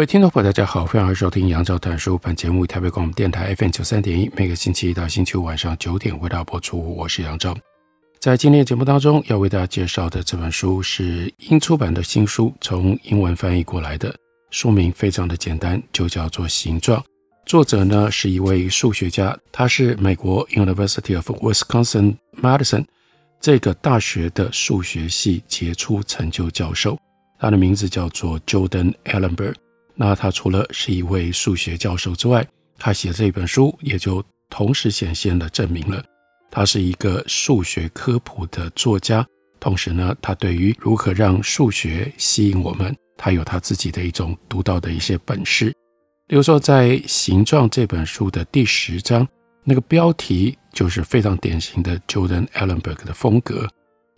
各位听众朋友，大家好，欢迎收听杨照谈书。本节目台北广播电台 FM 九三点一，每个星期一到星期五晚上九点为大家播出。我是杨照。在今天的节目当中，要为大家介绍的这本书是英出版的新书，从英文翻译过来的。书名非常的简单，就叫做《形状》。作者呢是一位数学家，他是美国 University of Wisconsin-Madison 这个大学的数学系杰出成就教授。他的名字叫做 Jordan Ellenberg。那他除了是一位数学教授之外，他写这本书也就同时显现了证明了，他是一个数学科普的作家。同时呢，他对于如何让数学吸引我们，他有他自己的一种独到的一些本事。比如说，在《形状》这本书的第十章，那个标题就是非常典型的 Jordan Ellenberg 的风格，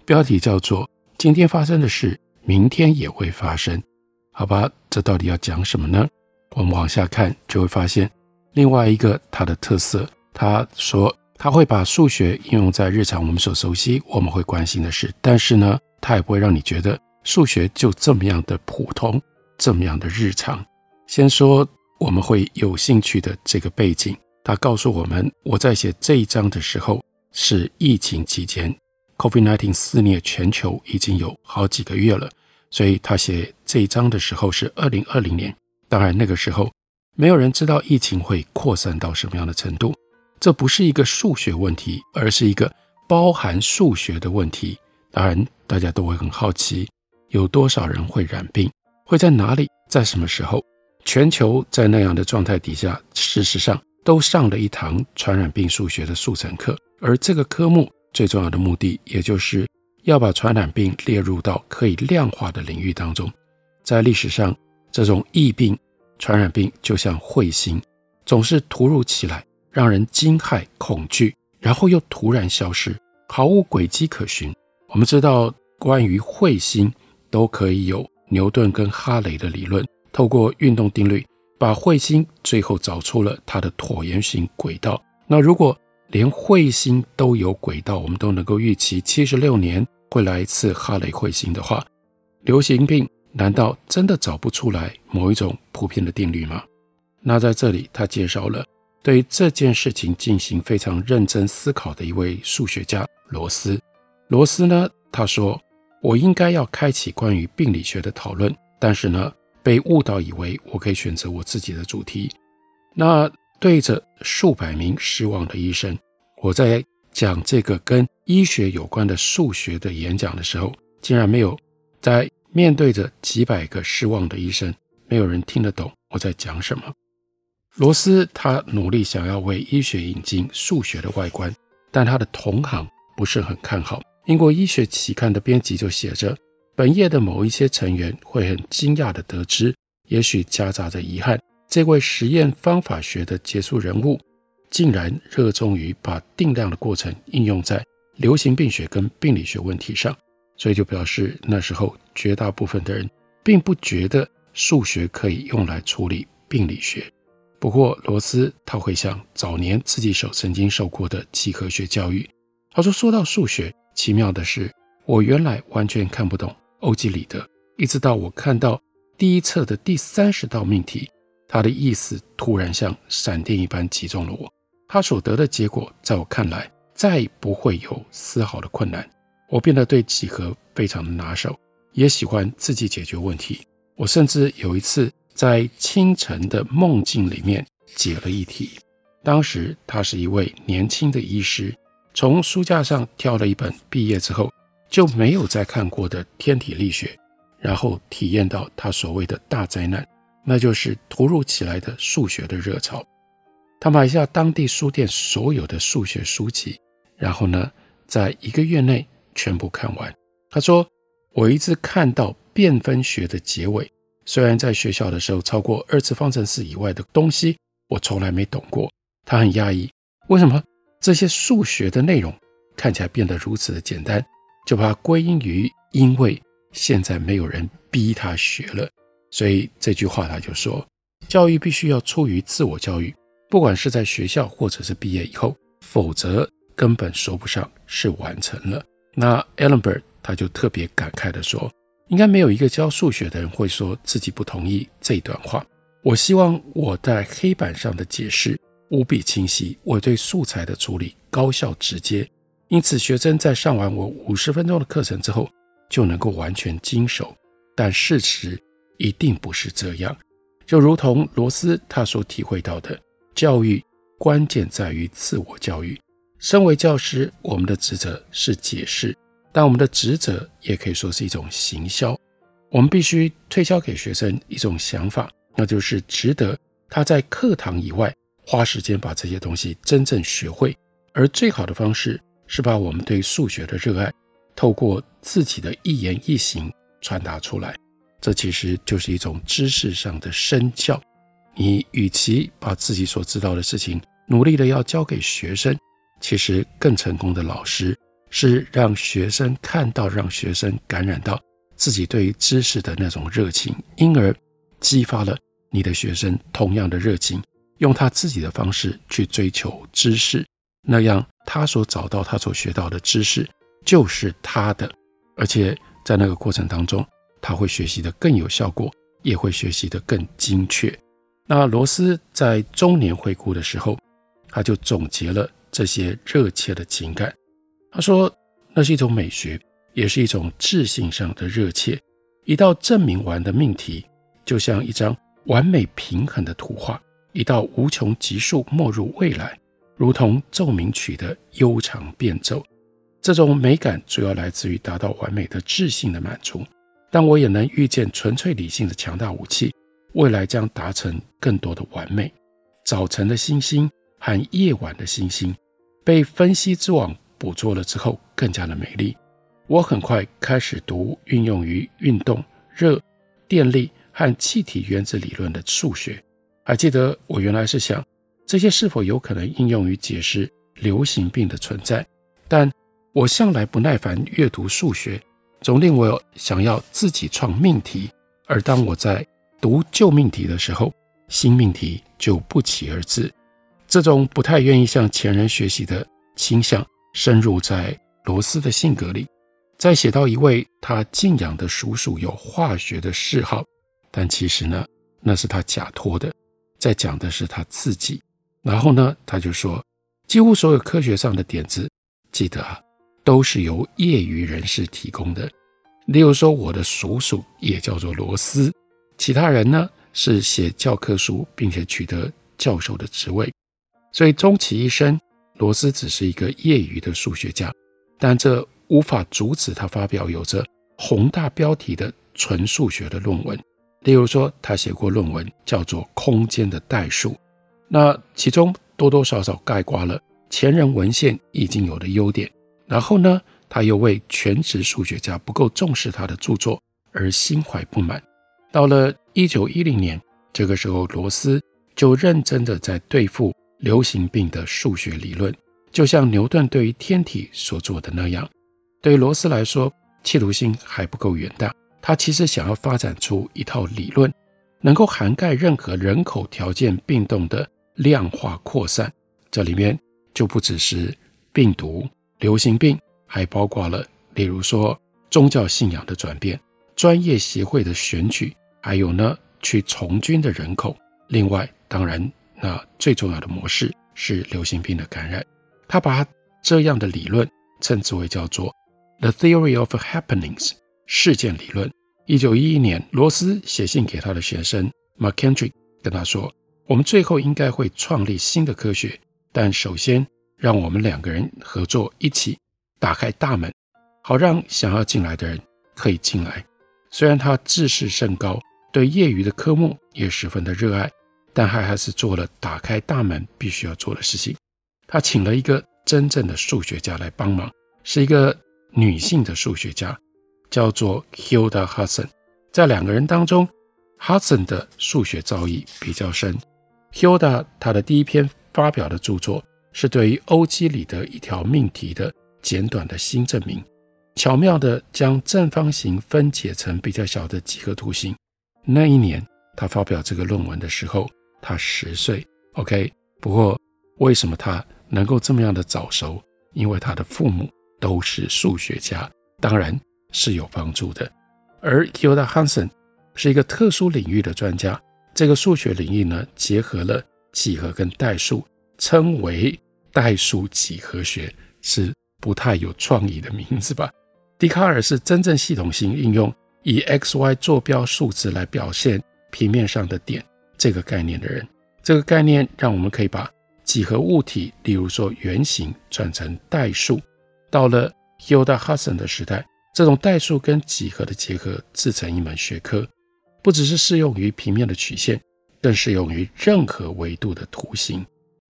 标题叫做“今天发生的事，明天也会发生”。好吧，这到底要讲什么呢？我们往下看就会发现另外一个它的特色。他说他会把数学应用在日常我们所熟悉、我们会关心的事，但是呢，他也不会让你觉得数学就这么样的普通、这么样的日常。先说我们会有兴趣的这个背景，他告诉我们，我在写这一章的时候是疫情期间，COVID-19 肆虐全球已经有好几个月了。所以他写这一章的时候是二零二零年，当然那个时候没有人知道疫情会扩散到什么样的程度。这不是一个数学问题，而是一个包含数学的问题。当然，大家都会很好奇，有多少人会染病，会在哪里，在什么时候？全球在那样的状态底下，事实上都上了一堂传染病数学的速成课，而这个科目最重要的目的，也就是。要把传染病列入到可以量化的领域当中，在历史上，这种疫病、传染病就像彗星，总是突如其来，让人惊骇恐惧，然后又突然消失，毫无轨迹可循。我们知道，关于彗星都可以有牛顿跟哈雷的理论，透过运动定律，把彗星最后找出了它的椭圆形轨道。那如果连彗星都有轨道，我们都能够预期七十六年会来一次哈雷彗星的话，流行病难道真的找不出来某一种普遍的定律吗？那在这里，他介绍了对这件事情进行非常认真思考的一位数学家罗斯。罗斯呢，他说：“我应该要开启关于病理学的讨论，但是呢，被误导以为我可以选择我自己的主题。”那。对着数百名失望的医生，我在讲这个跟医学有关的数学的演讲的时候，竟然没有在面对着几百个失望的医生，没有人听得懂我在讲什么。罗斯他努力想要为医学引进数学的外观，但他的同行不是很看好。英国医学期刊的编辑就写着，本页的某一些成员会很惊讶地得知，也许夹杂着遗憾。这位实验方法学的杰出人物，竟然热衷于把定量的过程应用在流行病学跟病理学问题上，所以就表示那时候绝大部分的人并不觉得数学可以用来处理病理学。不过罗斯他会想早年自己所曾经受过的几何学教育，他说：“说到数学，奇妙的是，我原来完全看不懂欧几里得，一直到我看到第一册的第三十道命题。”他的意思突然像闪电一般击中了我。他所得的结果，在我看来，再不会有丝毫的困难。我变得对几何非常的拿手，也喜欢自己解决问题。我甚至有一次在清晨的梦境里面解了一题。当时他是一位年轻的医师，从书架上挑了一本毕业之后就没有再看过的天体力学，然后体验到他所谓的大灾难。那就是突如其来的数学的热潮。他买下当地书店所有的数学书籍，然后呢，在一个月内全部看完。他说，我一直看到变分学的结尾。虽然在学校的时候，超过二次方程式以外的东西我从来没懂过。他很讶异，为什么这些数学的内容看起来变得如此的简单？就把它归因于因为现在没有人逼他学了。所以这句话他就说：教育必须要出于自我教育，不管是在学校或者是毕业以后，否则根本说不上是完成了。那 Ellenberg 他就特别感慨地说。应该没有一个教数学的人会说自己不同意这段话。我希望我在黑板上的解释无比清晰，我对素材的处理高效直接，因此学生在上完我五十分钟的课程之后就能够完全经熟。但事实一定不是这样，就如同罗斯他所体会到的，教育关键在于自我教育。身为教师，我们的职责是解释。但我们的职责也可以说是一种行销，我们必须推销给学生一种想法，那就是值得他在课堂以外花时间把这些东西真正学会。而最好的方式是把我们对数学的热爱，透过自己的一言一行传达出来。这其实就是一种知识上的身教。你与其把自己所知道的事情努力的要教给学生，其实更成功的老师。是让学生看到，让学生感染到自己对于知识的那种热情，因而激发了你的学生同样的热情，用他自己的方式去追求知识，那样他所找到、他所学到的知识就是他的，而且在那个过程当中，他会学习得更有效果，也会学习得更精确。那罗斯在中年回顾的时候，他就总结了这些热切的情感。他说：“那是一种美学，也是一种智性上的热切。一道证明完的命题，就像一张完美平衡的图画；一道无穷级数没入未来，如同奏鸣曲的悠长变奏。这种美感主要来自于达到完美的智性的满足。但我也能预见纯粹理性的强大武器，未来将达成更多的完美。早晨的星星和夜晚的星星，被分析之网。”捕捉了之后更加的美丽。我很快开始读运用于运动、热、电力和气体原子理论的数学。还记得我原来是想这些是否有可能应用于解释流行病的存在，但我向来不耐烦阅读数学，总令我想要自己创命题。而当我在读旧命题的时候，新命题就不期而至。这种不太愿意向前人学习的倾向。深入在罗斯的性格里，在写到一位他敬仰的叔叔有化学的嗜好，但其实呢，那是他假托的，在讲的是他自己。然后呢，他就说，几乎所有科学上的点子，记得啊，都是由业余人士提供的。例如说，我的叔叔也叫做罗斯，其他人呢是写教科书，并且取得教授的职位，所以终其一生。罗斯只是一个业余的数学家，但这无法阻止他发表有着宏大标题的纯数学的论文。例如说，他写过论文叫做《空间的代数》，那其中多多少少概括了前人文献已经有的优点。然后呢，他又为全职数学家不够重视他的著作而心怀不满。到了一九一零年，这个时候，罗斯就认真的在对付。流行病的数学理论，就像牛顿对于天体所做的那样，对罗斯来说，企图心还不够远大。他其实想要发展出一套理论，能够涵盖任何人口条件变动的量化扩散。这里面就不只是病毒、流行病，还包括了，例如说宗教信仰的转变、专业协会的选举，还有呢去从军的人口。另外，当然。那最重要的模式是流行病的感染，他把这样的理论称之为叫做 The Theory of Happenings 事件理论。一九一一年，罗斯写信给他的学生 McKendrick，跟他说：“我们最后应该会创立新的科学，但首先让我们两个人合作，一起打开大门，好让想要进来的人可以进来。”虽然他自视甚高，对业余的科目也十分的热爱。但他还是做了打开大门必须要做的事情。他请了一个真正的数学家来帮忙，是一个女性的数学家。叫做 Hilda Hudson。在两个人当中，Hudson 的数学造诣比较深。Hilda 他的第一篇发表的著作是对于欧几里得一条命题的简短的新证明，巧妙地将正方形分解成比较小的几何图形。那一年他发表这个论文的时候，他十岁。OK，不过为什么他能够这么样的早熟？因为他的父母都是数学家，当然是有帮助的。而 Hilda Hansen 是一个特殊领域的专家，这个数学领域呢，结合了几何跟代数，称为代数几何学，是不太有创意的名字吧？笛卡尔是真正系统性应用以 x、y 坐标数值来表现平面上的点这个概念的人。这个概念让我们可以把几何物体，例如说圆形，转成代数。到了 Hilda Hudson 的时代，这种代数跟几何的结合自成一门学科，不只是适用于平面的曲线，更适用于任何维度的图形。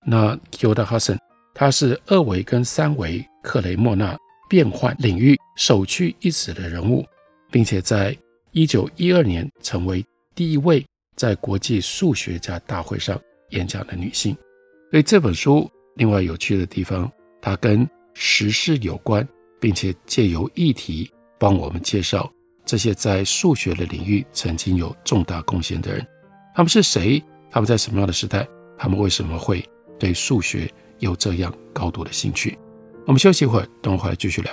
那 Hilda Hudson，他是二维跟三维克雷莫纳变换领域首屈一指的人物，并且在一九一二年成为第一位在国际数学家大会上演讲的女性。所以这本书另外有趣的地方，它跟时事有关，并且借由议题帮我们介绍这些在数学的领域曾经有重大贡献的人，他们是谁？他们在什么样的时代？他们为什么会对数学有这样高度的兴趣？我们休息一会儿，等会儿回来继续聊。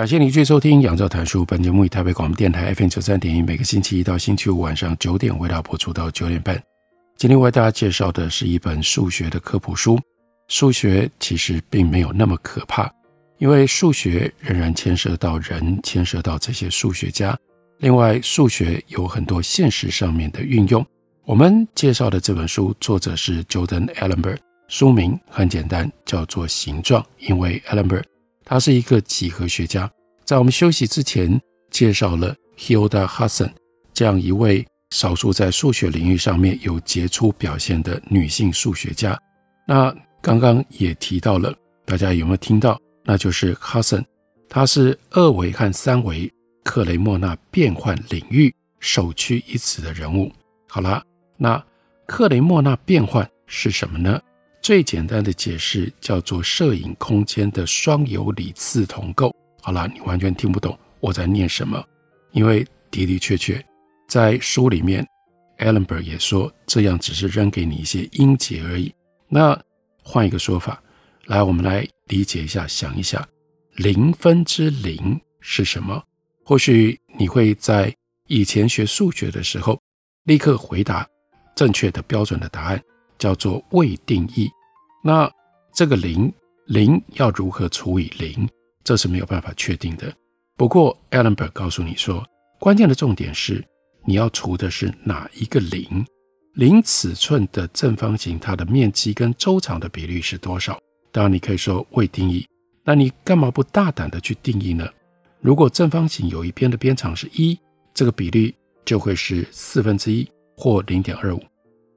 感谢您继续收听《杨照谈书》。本节目以台北广播电台 FM 九三点一，每个星期一到星期五晚上九点为大家播出到九点半。今天为大家介绍的是一本数学的科普书。数学其实并没有那么可怕，因为数学仍然牵涉到人，牵涉到这些数学家。另外，数学有很多现实上面的运用。我们介绍的这本书作者是 Jordan Ellenberg，书名很简单，叫做《形状》，因为 Ellenberg。他是一个几何学家，在我们休息之前介绍了 Hilda Hudson 这样一位少数在数学领域上面有杰出表现的女性数学家。那刚刚也提到了，大家有没有听到？那就是 Hudson，她是二维和三维克雷莫纳变换领域首屈一指的人物。好了，那克雷莫纳变换是什么呢？最简单的解释叫做摄影空间的双有理次同构。好了，你完全听不懂我在念什么，因为的的确确在书里面，Ellenberg 也说这样只是扔给你一些音节而已。那换一个说法，来，我们来理解一下，想一下，零分之零是什么？或许你会在以前学数学的时候立刻回答正确的标准的答案。叫做未定义。那这个零零要如何除以零，这是没有办法确定的。不过，Allenberg 告诉你说，关键的重点是你要除的是哪一个零？零尺寸的正方形，它的面积跟周长的比率是多少？当然，你可以说未定义，那你干嘛不大胆的去定义呢？如果正方形有一边的边长是一，这个比率就会是四分之一或零点二五。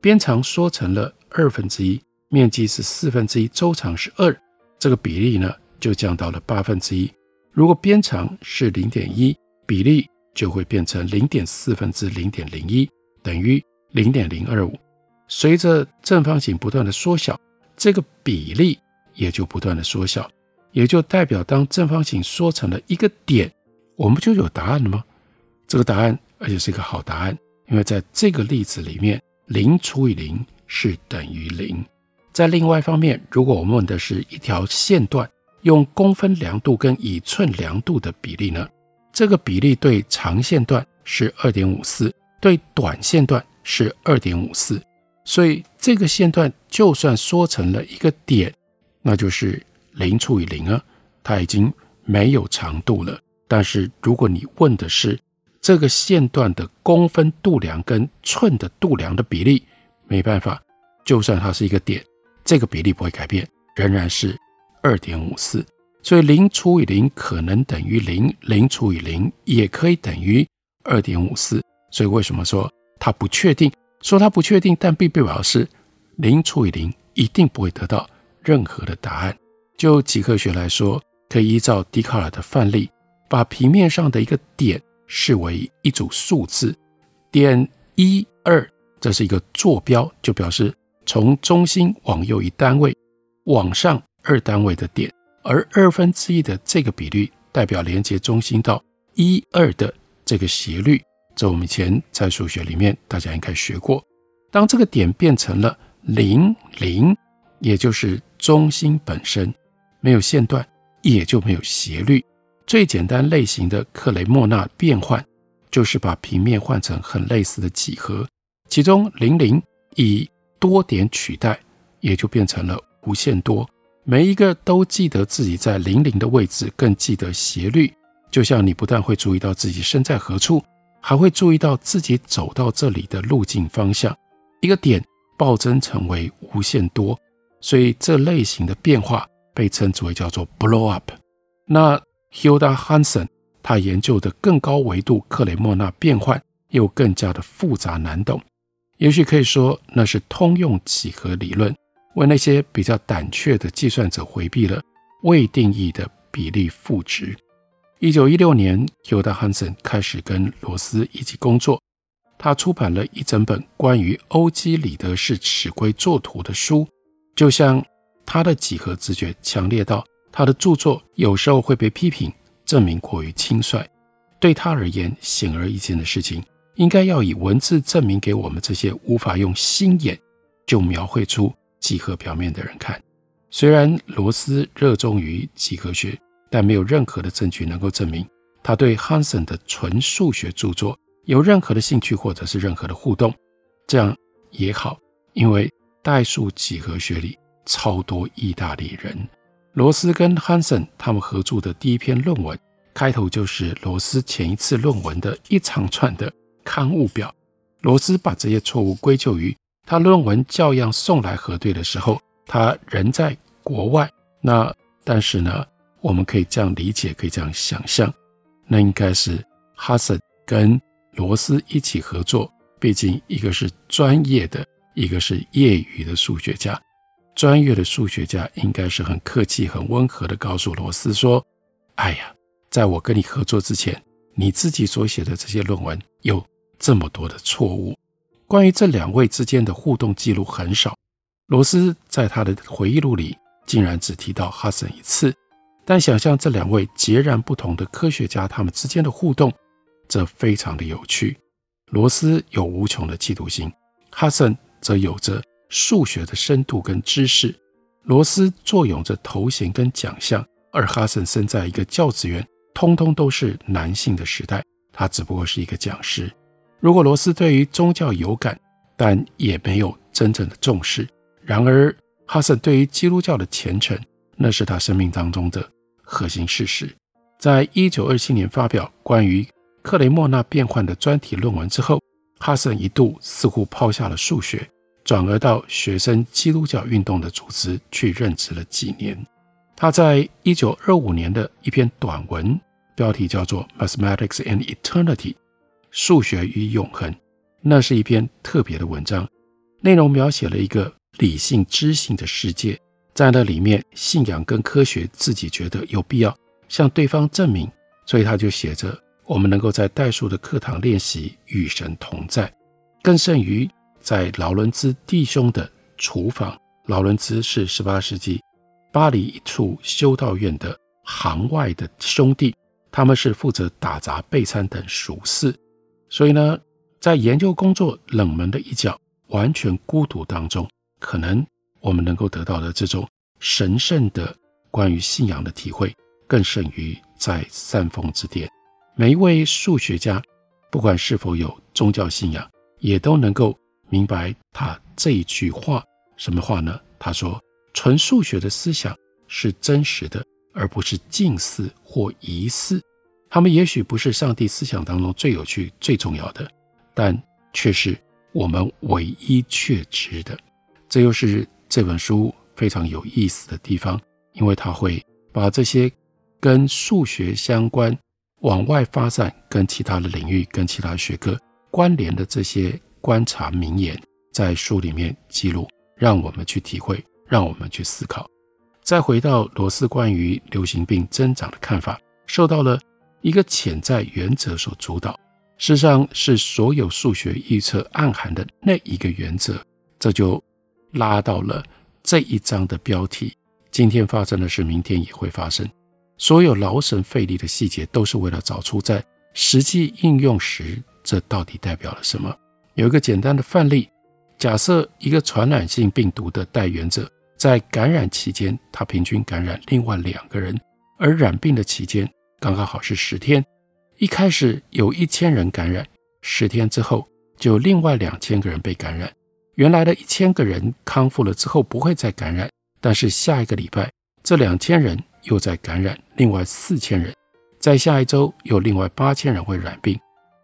边长缩成了二分之一，面积是四分之一，周长是二，这个比例呢就降到了八分之一。如果边长是零点一，比例就会变成零点四分之零点零一，等于零点零二五。随着正方形不断的缩小，这个比例也就不断的缩小。也就代表，当正方形缩成了一个点，我们就有答案了吗？这个答案，而且是一个好答案，因为在这个例子里面，零除以零是等于零。在另外一方面，如果我们问的是一条线段用公分量度跟以寸量度的比例呢？这个比例对长线段是二点五四，对短线段是二点五四，所以这个线段就算缩成了一个点，那就是。零除以零啊，它已经没有长度了。但是如果你问的是这个线段的公分度量跟寸的度量的比例，没办法，就算它是一个点，这个比例不会改变，仍然是二点五四。所以零除以零可能等于零，零除以零也可以等于二点五四。所以为什么说它不确定？说它不确定，但并不表示零除以零一定不会得到任何的答案。就几何学来说，可以依照笛卡尔的范例，把平面上的一个点视为一组数字，点一二，这是一个坐标，就表示从中心往右一单位，往上二单位的点，而二分之一的这个比率代表连接中心到一二的这个斜率。这我们以前在数学里面大家应该学过。当这个点变成了零零，也就是中心本身。没有线段，也就没有斜率。最简单类型的克雷莫纳变换，就是把平面换成很类似的几何，其中零零以多点取代，也就变成了无限多。每一个都记得自己在零零的位置，更记得斜率。就像你不但会注意到自己身在何处，还会注意到自己走到这里的路径方向。一个点暴增成为无限多，所以这类型的变化。被称之为叫做 blow up。那 Hilda Hansen 他研究的更高维度克雷莫纳变换又更加的复杂难懂，也许可以说那是通用几何理论为那些比较胆怯的计算者回避了未定义的比例赋值。一九一六年，Hilda Hansen 开始跟罗斯一起工作，他出版了一整本关于欧几里得式尺规作图的书，就像。他的几何直觉强烈到，他的著作有时候会被批评，证明过于轻率。对他而言，显而易见的事情，应该要以文字证明给我们这些无法用心眼就描绘出几何表面的人看。虽然罗斯热衷于几何学，但没有任何的证据能够证明他对汉森的纯数学著作有任何的兴趣或者是任何的互动。这样也好，因为代数几何学里。超多意大利人，罗斯跟汉森他们合著的第一篇论文，开头就是罗斯前一次论文的一长串的刊物表。罗斯把这些错误归咎于他论文校样送来核对的时候，他人在国外。那但是呢，我们可以这样理解，可以这样想象，那应该是汉森跟罗斯一起合作，毕竟一个是专业的，一个是业余的数学家。专业的数学家应该是很客气、很温和地告诉罗斯说：“哎呀，在我跟你合作之前，你自己所写的这些论文有这么多的错误。”关于这两位之间的互动记录很少，罗斯在他的回忆录里竟然只提到哈森一次。但想象这两位截然不同的科学家他们之间的互动，则非常的有趣。罗斯有无穷的嫉妒心，哈森则有着。数学的深度跟知识，罗斯坐拥着头衔跟奖项，而哈森身在一个教职员通通都是男性的时代，他只不过是一个讲师。如果罗斯对于宗教有感，但也没有真正的重视；然而哈森对于基督教的虔诚，那是他生命当中的核心事实。在一九二七年发表关于克雷莫纳变换的专题论文之后，哈森一度似乎抛下了数学，转而到学生基督教运动的组织去任职了几年。他在一九二五年的一篇短文，标题叫做《Mathematics and Eternity》，数学与永恒。那是一篇特别的文章，内容描写了一个理性知性的世界，在那里面，信仰跟科学自己觉得有必要向对方证明，所以他就写着：我们能够在代数的课堂练习与神同在，更胜于在劳伦兹弟兄的厨房。劳伦兹是十八世纪巴黎一处修道院的行外的兄弟，他们是负责打杂、备餐等俗事，所以呢。在研究工作冷门的一角，完全孤独当中，可能我们能够得到的这种神圣的关于信仰的体会，更胜于在煽风之巅。每一位数学家，不管是否有宗教信仰，也都能够明白他这一句话。什么话呢？他说：“纯数学的思想是真实的，而不是近似或疑似。他们也许不是上帝思想当中最有趣、最重要的。”但却是我们唯一确知的，这又是这本书非常有意思的地方，因为它会把这些跟数学相关、往外发展、跟其他的领域、跟其他学科关联的这些观察名言，在书里面记录，让我们去体会，让我们去思考。再回到罗斯关于流行病增长的看法，受到了一个潜在原则所主导。事实上是所有数学预测暗含的那一个原则，这就拉到了这一章的标题：今天发生的事，明天也会发生。所有劳神费力的细节，都是为了找出在实际应用时，这到底代表了什么。有一个简单的范例：假设一个传染性病毒的带源者在感染期间，他平均感染另外两个人，而染病的期间刚刚好是十天。一开始有一千人感染，十天之后就另外两千个人被感染。原来的一千个人康复了之后不会再感染，但是下一个礼拜这两千人又在感染，另外四千人，在下一周有另外八千人会染病。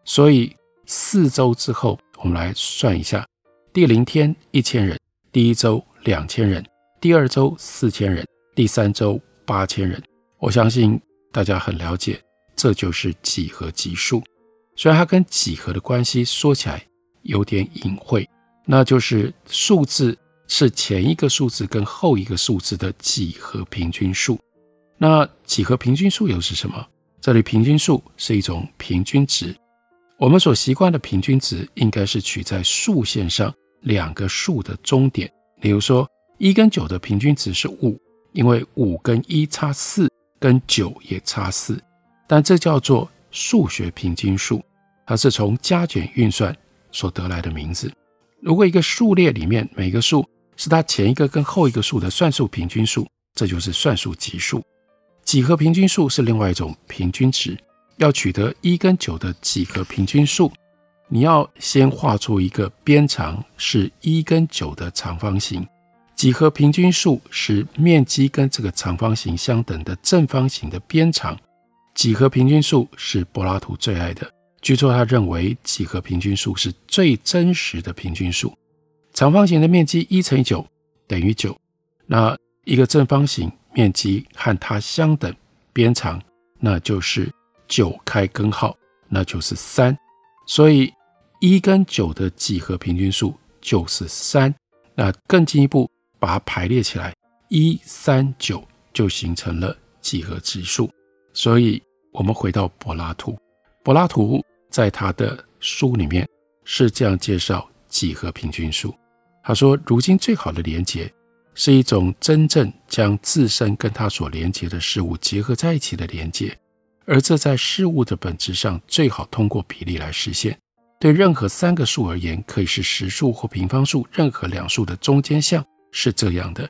所以四周之后，我们来算一下：第零天一千人，第一周两千人，第二周四千人，第三周八千人。我相信大家很了解。这就是几何级数，虽然它跟几何的关系说起来有点隐晦，那就是数字是前一个数字跟后一个数字的几何平均数。那几何平均数又是什么？这里平均数是一种平均值，我们所习惯的平均值应该是取在数线上两个数的中点。比如说，一跟九的平均值是五，因为五跟一差四，跟九也差四。但这叫做数学平均数，它是从加减运算所得来的名字。如果一个数列里面每个数是它前一个跟后一个数的算术平均数，这就是算术级数。几何平均数是另外一种平均值。要取得一跟九的几何平均数，你要先画出一个边长是一跟九的长方形。几何平均数是面积跟这个长方形相等的正方形的边长。几何平均数是柏拉图最爱的。据说他认为几何平均数是最真实的平均数。长方形的面积一乘以九等于九，那一个正方形面积和它相等，边长那就是九开根号，那就是三。所以一跟九的几何平均数就是三。那更进一步把它排列起来，一三九就形成了几何级数。所以。我们回到柏拉图，柏拉图在他的书里面是这样介绍几何平均数。他说：“如今最好的连结是一种真正将自身跟他所连接的事物结合在一起的连结，而这在事物的本质上最好通过比例来实现。对任何三个数而言，可以是实数或平方数，任何两数的中间项是这样的。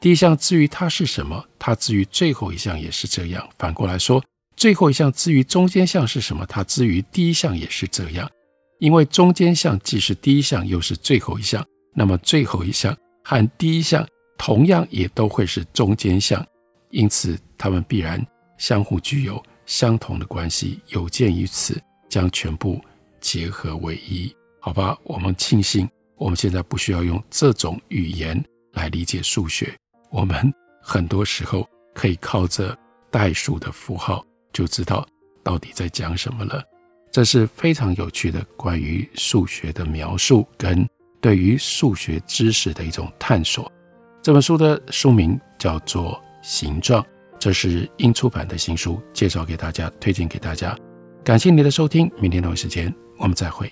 第一项至于它是什么，它至于最后一项也是这样。反过来说。”最后一项至于中间项是什么？它至于第一项也是这样，因为中间项既是第一项，又是最后一项，那么最后一项和第一项同样也都会是中间项。因此它们必然相互具有相同的关系。有鉴于此，将全部结合为一，好吧？我们庆幸我们现在不需要用这种语言来理解数学，我们很多时候可以靠着代数的符号就知道到底在讲什么了。这是非常有趣的关于数学的描述，跟对于数学知识的一种探索。这本书的书名叫做《形状》，这是英出版的新书，介绍给大家，推荐给大家。感谢您的收听，明天同一时间我们再会。